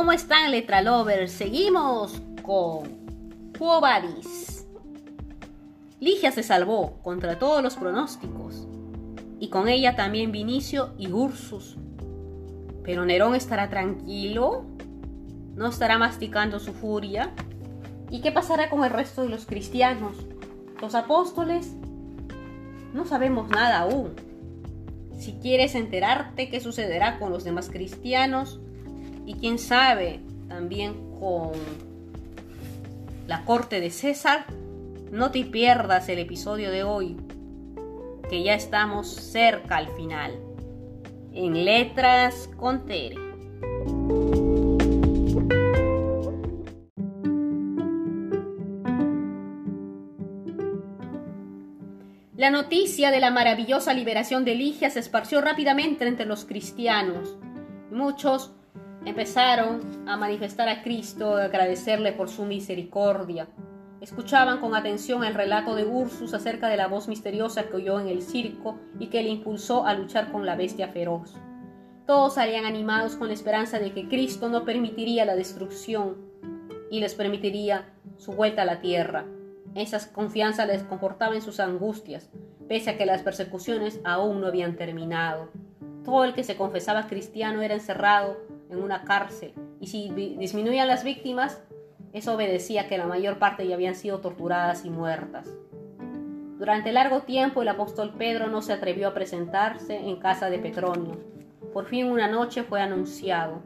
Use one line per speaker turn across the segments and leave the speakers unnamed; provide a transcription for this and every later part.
¿cómo están letra lovers? Seguimos con Quo Ligia se salvó contra todos los pronósticos, y con ella también Vinicio y Ursus. Pero Nerón estará tranquilo, no estará masticando su furia. ¿Y qué pasará con el resto de los cristianos? Los apóstoles no sabemos nada aún. Si quieres enterarte qué sucederá con los demás cristianos y quién sabe también con la corte de César, no te pierdas el episodio de hoy, que ya estamos cerca al final. En letras con Tere. La noticia de la maravillosa liberación de Ligia se esparció rápidamente entre los cristianos. Muchos empezaron a manifestar a Cristo, a agradecerle por su misericordia. Escuchaban con atención el relato de Ursus acerca de la voz misteriosa que oyó en el circo y que le impulsó a luchar con la bestia feroz. Todos salían animados con la esperanza de que Cristo no permitiría la destrucción y les permitiría su vuelta a la tierra. Esa confianza les confortaba en sus angustias, pese a que las persecuciones aún no habían terminado. Todo el que se confesaba cristiano era encerrado en una cárcel y si disminuían las víctimas, eso obedecía que la mayor parte ya habían sido torturadas y muertas. Durante largo tiempo el apóstol Pedro no se atrevió a presentarse en casa de Petronio. Por fin una noche fue anunciado.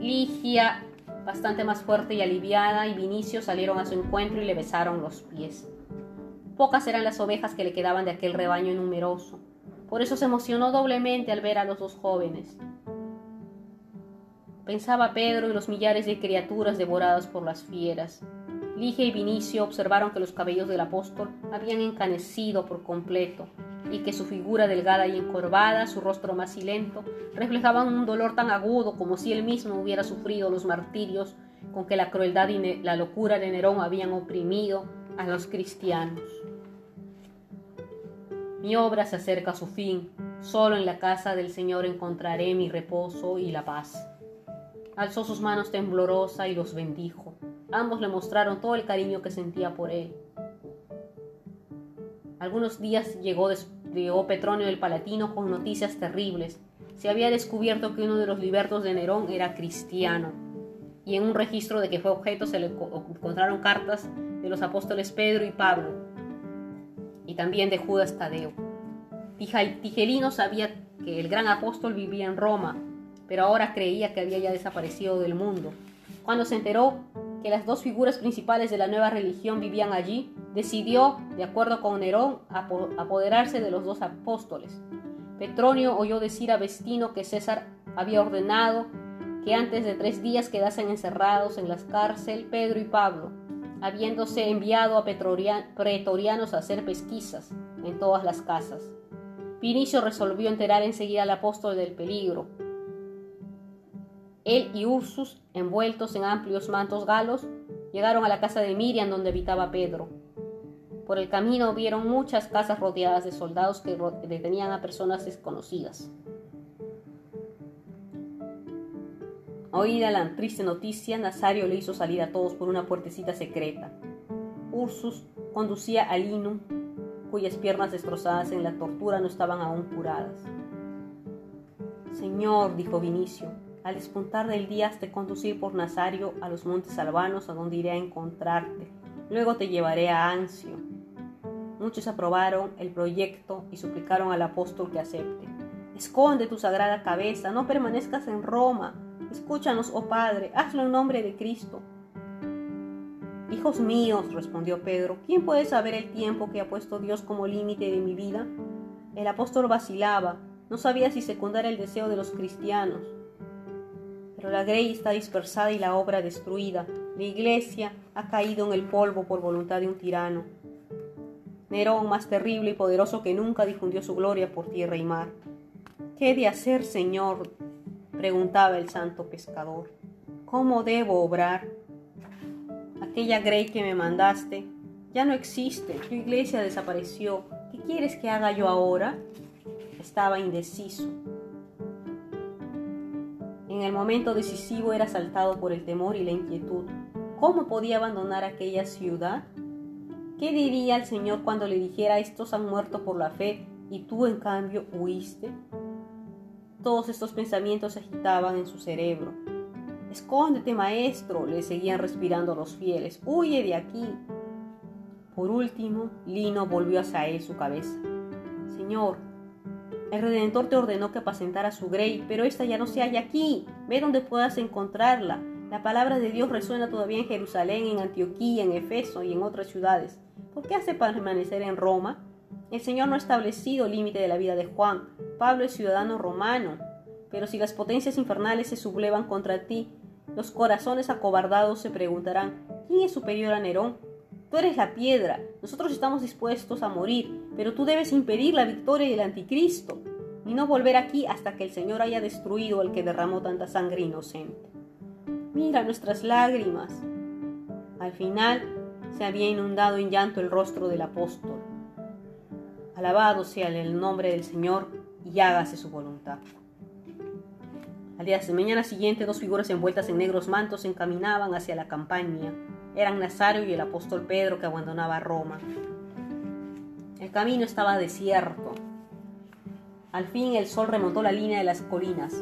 Ligia, bastante más fuerte y aliviada, y Vinicio salieron a su encuentro y le besaron los pies. Pocas eran las ovejas que le quedaban de aquel rebaño numeroso. Por eso se emocionó doblemente al ver a los dos jóvenes pensaba Pedro y los millares de criaturas devoradas por las fieras. Ligia y Vinicio observaron que los cabellos del apóstol habían encanecido por completo y que su figura delgada y encorvada, su rostro macilento, reflejaban un dolor tan agudo como si él mismo hubiera sufrido los martirios con que la crueldad y la locura de Nerón habían oprimido a los cristianos. Mi obra se acerca a su fin, solo en la casa del Señor encontraré mi reposo y la paz. Alzó sus manos temblorosa y los bendijo. Ambos le mostraron todo el cariño que sentía por él. Algunos días llegó, llegó Petronio del Palatino con noticias terribles. Se había descubierto que uno de los libertos de Nerón era cristiano. Y en un registro de que fue objeto se le encontraron cartas de los apóstoles Pedro y Pablo. Y también de Judas Tadeo. Tigelino sabía que el gran apóstol vivía en Roma pero ahora creía que había ya desaparecido del mundo. Cuando se enteró que las dos figuras principales de la nueva religión vivían allí, decidió, de acuerdo con Nerón, apoderarse de los dos apóstoles. Petronio oyó decir a Vestino que César había ordenado que antes de tres días quedasen encerrados en la cárcel Pedro y Pablo, habiéndose enviado a pretorianos a hacer pesquisas en todas las casas. Vinicio resolvió enterar enseguida al apóstol del peligro, él y Ursus, envueltos en amplios mantos galos, llegaron a la casa de Miriam donde habitaba Pedro. Por el camino vieron muchas casas rodeadas de soldados que detenían a personas desconocidas. Oída la triste noticia, Nazario le hizo salir a todos por una puertecita secreta. Ursus conducía a Lino, cuyas piernas destrozadas en la tortura no estaban aún curadas. Señor, dijo Vinicio, al despuntar del día te conducir por Nazario a los montes albanos a donde iré a encontrarte. Luego te llevaré a Ancio. Muchos aprobaron el proyecto y suplicaron al apóstol que acepte. Esconde tu sagrada cabeza, no permanezcas en Roma. Escúchanos, oh Padre, hazlo en nombre de Cristo. Hijos míos, respondió Pedro, ¿quién puede saber el tiempo que ha puesto Dios como límite de mi vida? El apóstol vacilaba, no sabía si secundar el deseo de los cristianos pero la grey está dispersada y la obra destruida. La iglesia ha caído en el polvo por voluntad de un tirano. Nerón, más terrible y poderoso que nunca, difundió su gloria por tierra y mar. ¿Qué he de hacer, Señor? preguntaba el santo pescador. ¿Cómo debo obrar? Aquella grey que me mandaste ya no existe, tu iglesia desapareció. ¿Qué quieres que haga yo ahora? Estaba indeciso En el momento decisivo era asaltado por el temor y la inquietud. ¿Cómo podía abandonar aquella ciudad? ¿Qué diría el Señor cuando le dijera estos han muerto por la fe y tú en cambio huiste? Todos estos pensamientos se agitaban en su cerebro. Escóndete, maestro, le seguían respirando los fieles. Huye de aquí. Por último, Lino volvió hacia él su cabeza. Señor, el Redentor te ordenó que apacentara su grey, pero esta ya no se halla aquí. Ve donde puedas encontrarla. La palabra de Dios resuena todavía en Jerusalén, en Antioquía, en Efeso y en otras ciudades. ¿Por qué hace permanecer en Roma? El Señor no ha establecido límite de la vida de Juan. Pablo es ciudadano romano. Pero si las potencias infernales se sublevan contra ti, los corazones acobardados se preguntarán, ¿quién es superior a Nerón? Tú eres la piedra, nosotros estamos dispuestos a morir, pero tú debes impedir la victoria del anticristo y no volver aquí hasta que el Señor haya destruido al que derramó tanta sangre inocente. Mira nuestras lágrimas. Al final se había inundado en llanto el rostro del apóstol. Alabado sea el nombre del Señor y hágase su voluntad. Al día de mañana siguiente, dos figuras envueltas en negros mantos se encaminaban hacia la campaña. Eran Nazario y el apóstol Pedro que abandonaba Roma. El camino estaba desierto. Al fin el sol remontó la línea de las colinas.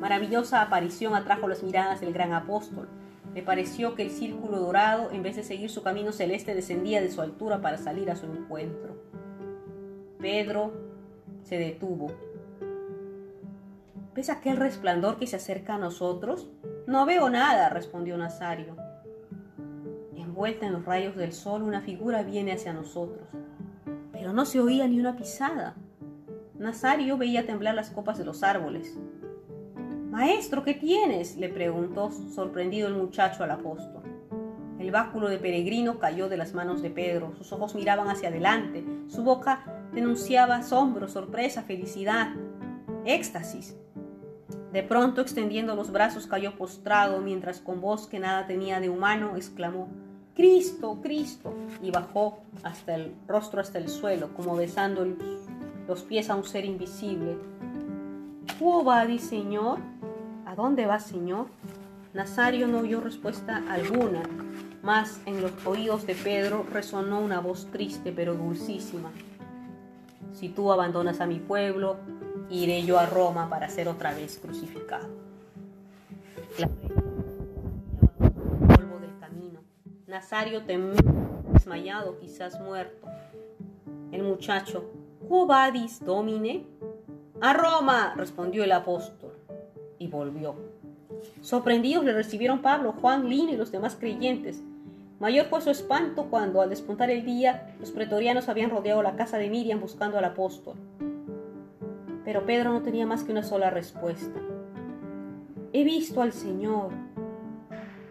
Maravillosa aparición atrajo las miradas del gran apóstol. Le pareció que el círculo dorado, en vez de seguir su camino celeste, descendía de su altura para salir a su encuentro. Pedro se detuvo. ¿Ves aquel resplandor que se acerca a nosotros? No veo nada, respondió Nazario. Envuelta en los rayos del sol, una figura viene hacia nosotros. Pero no se oía ni una pisada. Nazario veía temblar las copas de los árboles. Maestro, ¿qué tienes? le preguntó sorprendido el muchacho al apóstol. El báculo de peregrino cayó de las manos de Pedro, sus ojos miraban hacia adelante, su boca denunciaba asombro, sorpresa, felicidad, éxtasis. De pronto, extendiendo los brazos, cayó postrado, mientras con voz que nada tenía de humano, exclamó, Cristo, Cristo, y bajó hasta el rostro hasta el suelo, como besando los pies a un ser invisible. ¿Cómo va, Señor? ¿A dónde va, Señor? Nazario no oyó respuesta alguna, mas en los oídos de Pedro resonó una voz triste pero dulcísima. Si tú abandonas a mi pueblo, iré yo a Roma para ser otra vez crucificado. La Nazario temió, desmayado, quizás muerto. El muchacho, ¿Cómo vadis, domine? A Roma, respondió el apóstol, y volvió. Sorprendidos le recibieron Pablo, Juan, Lino y los demás creyentes. Mayor fue su espanto cuando, al despuntar el día, los pretorianos habían rodeado la casa de Miriam buscando al apóstol. Pero Pedro no tenía más que una sola respuesta. He visto al Señor.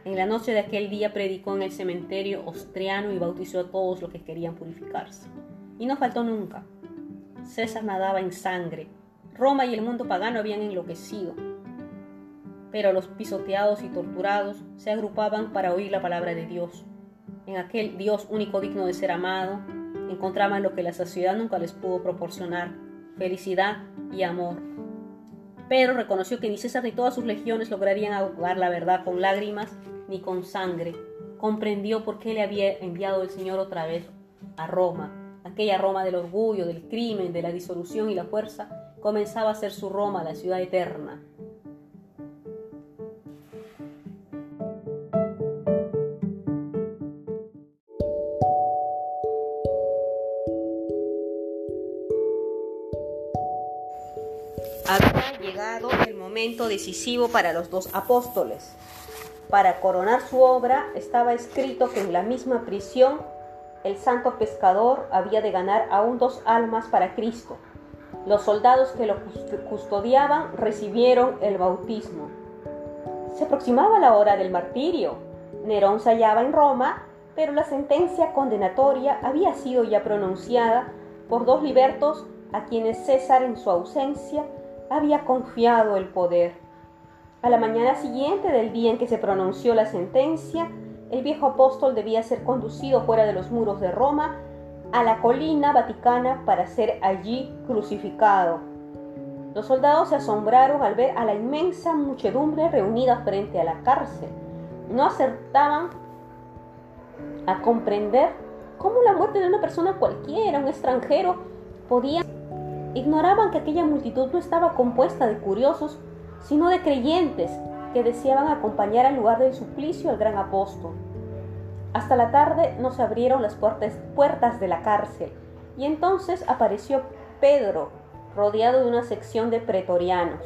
En la noche de aquel día predicó en el cementerio ostriano y bautizó a todos los que querían purificarse. Y no faltó nunca. César nadaba en sangre. Roma y el mundo pagano habían enloquecido pero los pisoteados y torturados se agrupaban para oír la palabra de Dios. En aquel Dios único digno de ser amado, encontraban lo que la sociedad nunca les pudo proporcionar, felicidad y amor. Pero reconoció que ni César ni todas sus legiones lograrían ahogar la verdad con lágrimas ni con sangre. Comprendió por qué le había enviado el Señor otra vez a Roma. Aquella Roma del orgullo, del crimen, de la disolución y la fuerza, comenzaba a ser su Roma, la ciudad eterna, había llegado el momento decisivo para los dos apóstoles. Para coronar su obra estaba escrito que en la misma prisión el santo pescador había de ganar aún dos almas para Cristo. Los soldados que lo custodiaban recibieron el bautismo. Se aproximaba la hora del martirio. Nerón se hallaba en Roma, pero la sentencia condenatoria había sido ya pronunciada por dos libertos a quienes César en su ausencia había confiado el poder. A la mañana siguiente del día en que se pronunció la sentencia, el viejo apóstol debía ser conducido fuera de los muros de Roma a la colina vaticana para ser allí crucificado. Los soldados se asombraron al ver a la inmensa muchedumbre reunida frente a la cárcel. No acertaban a comprender cómo la muerte de una persona cualquiera, un extranjero, podía... Ignoraban que aquella multitud no estaba compuesta de curiosos, sino de creyentes que deseaban acompañar al lugar del suplicio al gran apóstol. Hasta la tarde no se abrieron las puertas de la cárcel y entonces apareció Pedro, rodeado de una sección de pretorianos.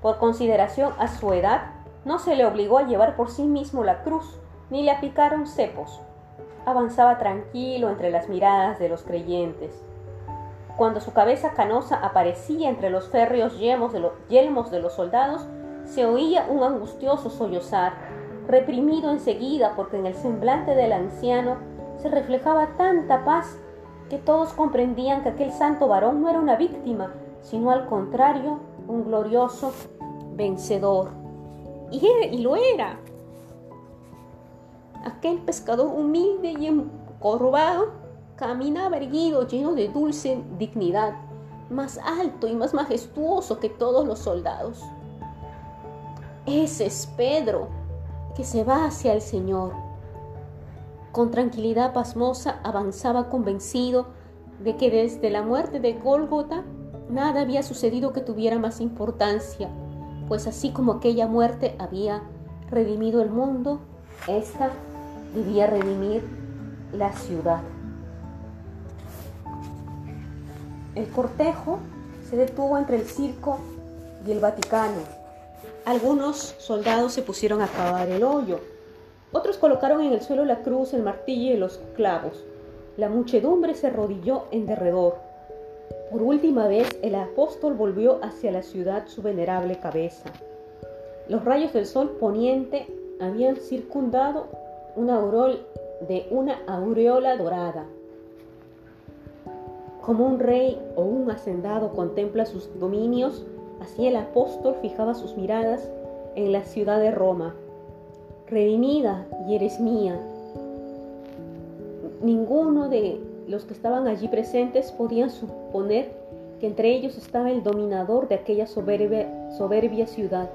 Por consideración a su edad, no se le obligó a llevar por sí mismo la cruz, ni le aplicaron cepos. Avanzaba tranquilo entre las miradas de los creyentes. Cuando su cabeza canosa aparecía entre los férreos yelmos de, los, soldados, se oía un angustioso sollozar, reprimido enseguida porque en el semblante del anciano se reflejaba tanta paz que todos comprendían que aquel santo varón no era una víctima, sino al contrario, un glorioso vencedor. Y, y lo era. Aquel pescador humilde y encorvado caminaba erguido, lleno de dulce dignidad, más alto y más majestuoso que todos los soldados. Ese es Pedro, que se va hacia el Señor con tranquilidad pasmosa avanzaba convencido de que desde la muerte de Gólgota nada había sucedido que tuviera más importancia, pues así como aquella muerte había redimido el mundo, esta debía redimir la ciudad. El cortejo se detuvo entre el circo y el Vaticano. Algunos soldados se pusieron a cavar el hoyo otros colocaron en el suelo la cruz, el martillo y los clavos. La muchedumbre se arrodilló en derredor. Por última vez el apóstol volvió hacia la ciudad su venerable cabeza. Los rayos del sol poniente habían circundado una aureola de una aureola dorada. Como un rey o un hacendado contempla sus dominios, así el apóstol fijaba sus miradas en la ciudad de Roma, redimida y eres mía. Ninguno de los que estaban allí presentes podían suponer que entre ellos estaba el dominador de aquella soberbia, soberbia ciudad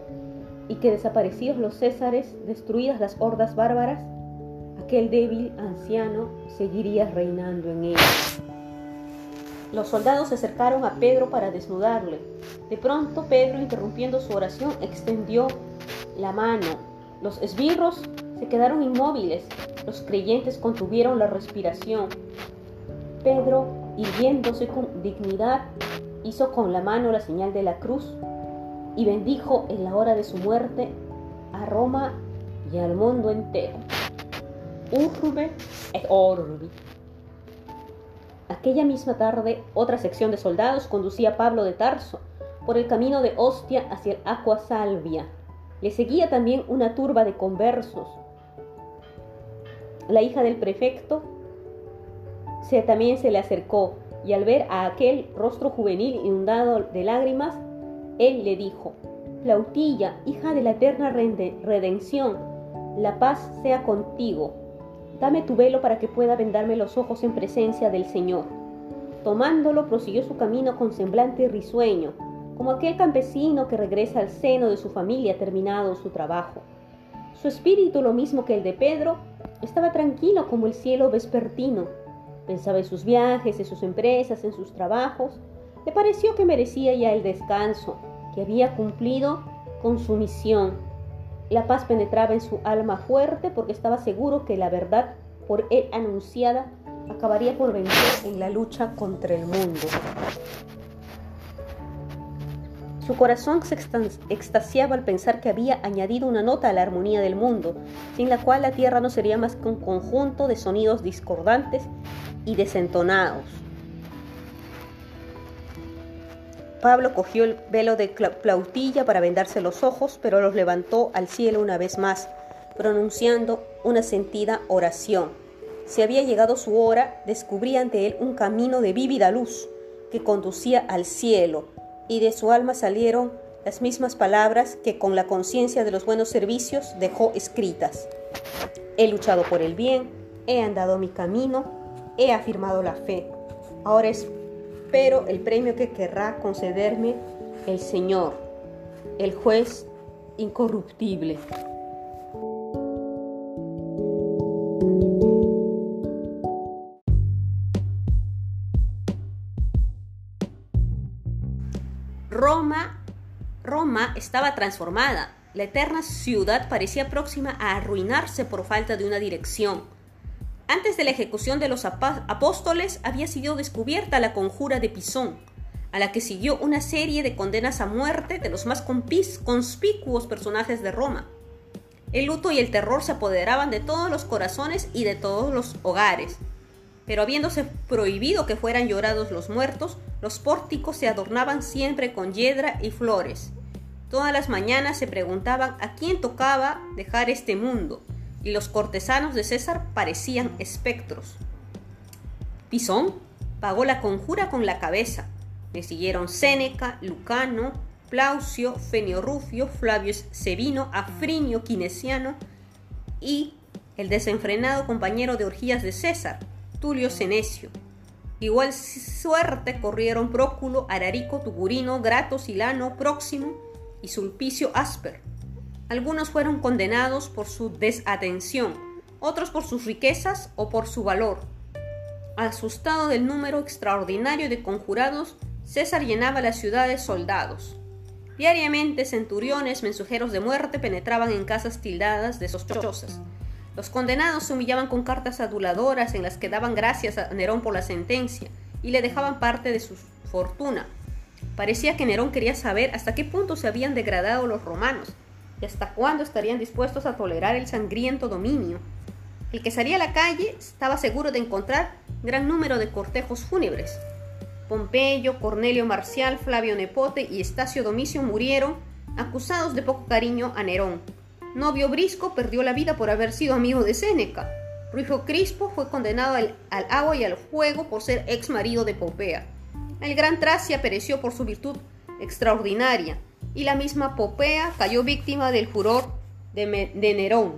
y que desaparecidos los césares, destruidas las hordas bárbaras, aquel débil anciano seguiría reinando en ella. Los soldados se acercaron a Pedro para desnudarle. De pronto Pedro, interrumpiendo su oración, extendió la mano los esbirros se quedaron inmóviles, los creyentes contuvieron la respiración. Pedro, irguiéndose con dignidad, hizo con la mano la señal de la cruz y bendijo en la hora de su muerte a Roma y al mundo entero. Urbe et orbi. Aquella misma tarde, otra sección de soldados conducía a Pablo de Tarso por el camino de Ostia hacia el Aqua Salvia, le seguía también una turba de conversos. La hija del prefecto se, también se le acercó y al ver a aquel rostro juvenil inundado de lágrimas, él le dijo, Flautilla, hija de la eterna redención, la paz sea contigo. Dame tu velo para que pueda vendarme los ojos en presencia del Señor. Tomándolo, prosiguió su camino con semblante risueño, como aquel campesino que regresa al seno de su familia terminado su trabajo. Su espíritu, lo mismo que el de Pedro, estaba tranquilo como el cielo vespertino. Pensaba en sus viajes, en sus empresas, en sus trabajos. Le pareció que merecía ya el descanso, que había cumplido con su misión. La paz penetraba en su alma fuerte porque estaba seguro que la verdad por él anunciada acabaría por vencer en la lucha contra el mundo. Su corazón se extasiaba al pensar que había añadido una nota a la armonía del mundo, sin la cual la tierra no sería más que un conjunto de sonidos discordantes y desentonados. Pablo cogió el velo de plautilla para vendarse los ojos, pero los levantó al cielo una vez más, pronunciando una sentida oración. Si había llegado su hora, descubría ante él un camino de vívida luz que conducía al cielo, y de su alma salieron las mismas palabras que con la conciencia de los buenos servicios dejó escritas. He luchado por el bien, he andado mi camino, he afirmado la fe. Ahora espero el premio que querrá concederme el Señor, el juez incorruptible. Roma, Roma estaba transformada. La eterna ciudad parecía próxima a arruinarse por falta de una dirección. Antes de la ejecución de los apóstoles había sido descubierta la conjura de Pisón, a la que siguió una serie de condenas a muerte de los más conspicuos personajes de Roma. El luto y el terror se apoderaban de todos los corazones y de todos los hogares. Pero habiéndose prohibido que fueran llorados los muertos, los pórticos se adornaban siempre con hiedra y flores. Todas las mañanas se preguntaban a quién tocaba dejar este mundo, los cortesanos de César parecían espectros. Pisón pagó la conjura con la cabeza, le siguieron Séneca, Lucano, Plaucio, Fenio Rufio, Flavio Sevino, Afrinio Quinesiano y el desenfrenado compañero de orgías de César, Tulio Senecio. Igual suerte corrieron Próculo, Ararico, Tugurino, Grato, Silano, Próximo y Sulpicio Asper. Algunos fueron condenados por su desatención, otros por sus riquezas o por su valor. Asustado del número extraordinario de conjurados, César llenaba la ciudad de soldados. Diariamente centuriones, mensajeros de muerte penetraban en casas tildadas de sospechosas. Los condenados se humillaban con cartas aduladoras en las que daban gracias a Nerón por la sentencia y le dejaban parte de su fortuna. Parecía que Nerón quería saber hasta qué punto se habían degradado los romanos y hasta cuándo estarían dispuestos a tolerar el sangriento dominio. El que salía a la calle estaba seguro de encontrar gran número de cortejos fúnebres. Pompeyo, Cornelio Marcial, Flavio Nepote y Estacio Domicio murieron acusados de poco cariño a Nerón. Novio Brisco perdió la vida por haber sido amigo de Séneca. Rufio Crispo fue condenado al, agua y al fuego por ser ex marido de Popea. El gran Tracia pereció por su virtud extraordinaria, y la misma Popea cayó víctima del furor de, de Nerón.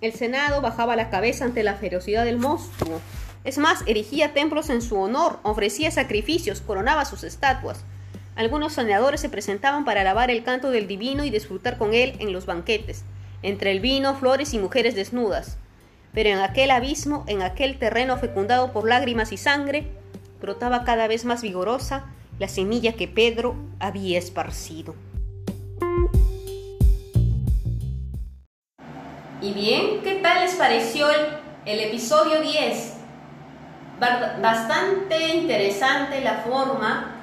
El Senado bajaba la cabeza ante la ferocidad del monstruo es más, erigía templos en su honor, ofrecía sacrificios, coronaba sus estatuas. Algunos soñadores se presentaban para alabar el canto del divino y disfrutar con él en los banquetes, entre el vino, flores y mujeres desnudas. Pero en aquel abismo, en aquel terreno fecundado por lágrimas y sangre, brotaba cada vez más vigorosa la semilla que Pedro había esparcido. Y bien, ¿qué tal les pareció el, episodio 10? bastante interesante la forma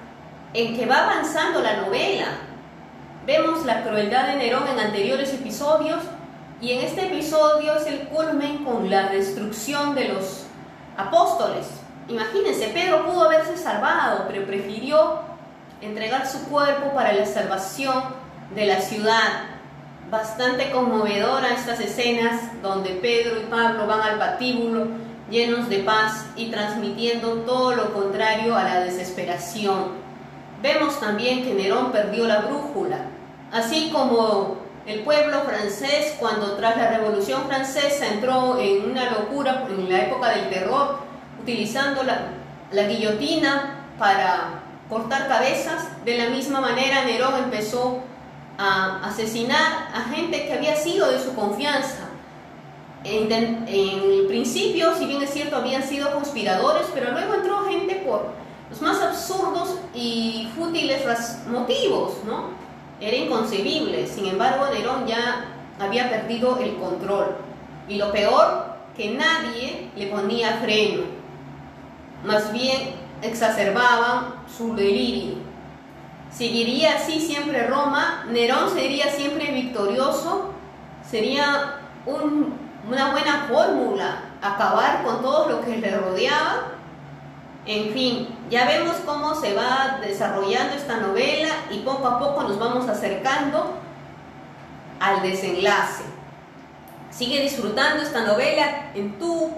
en que va avanzando la novela. Vemos la crueldad de Nerón en anteriores episodios y en este episodio es el culmen con la destrucción de los apóstoles. Imagínense, Pedro pudo haberse salvado, pero prefirió entregar su cuerpo para la salvación de la ciudad. Bastante conmovedora estas escenas donde Pedro y Pablo van al patíbulo llenos de paz y transmitiendo todo lo contrario a la desesperación. Vemos también que Nerón perdió la brújula, así como el pueblo francés cuando tras la Revolución Francesa entró en una locura en la época del terror, utilizando la, la guillotina para cortar cabezas, de la misma manera Nerón empezó a asesinar a gente que había sido de su confianza, en, el principio, si bien es cierto, habían sido conspiradores, pero luego entró gente por los más absurdos y fútiles motivos, ¿no? Era inconcebible. Sin embargo, Nerón ya había perdido el control. Y lo peor, que nadie le ponía freno. Más bien exacerbaban su delirio. Seguiría así siempre Roma, Nerón sería siempre victorioso, sería un una buena fórmula, acabar con todo lo que le rodeaba. En fin, ya vemos cómo se va desarrollando esta novela y poco a poco nos vamos acercando al desenlace. Sigue disfrutando esta novela en tu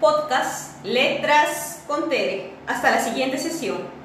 podcast Letras con Tere. Hasta la siguiente sesión.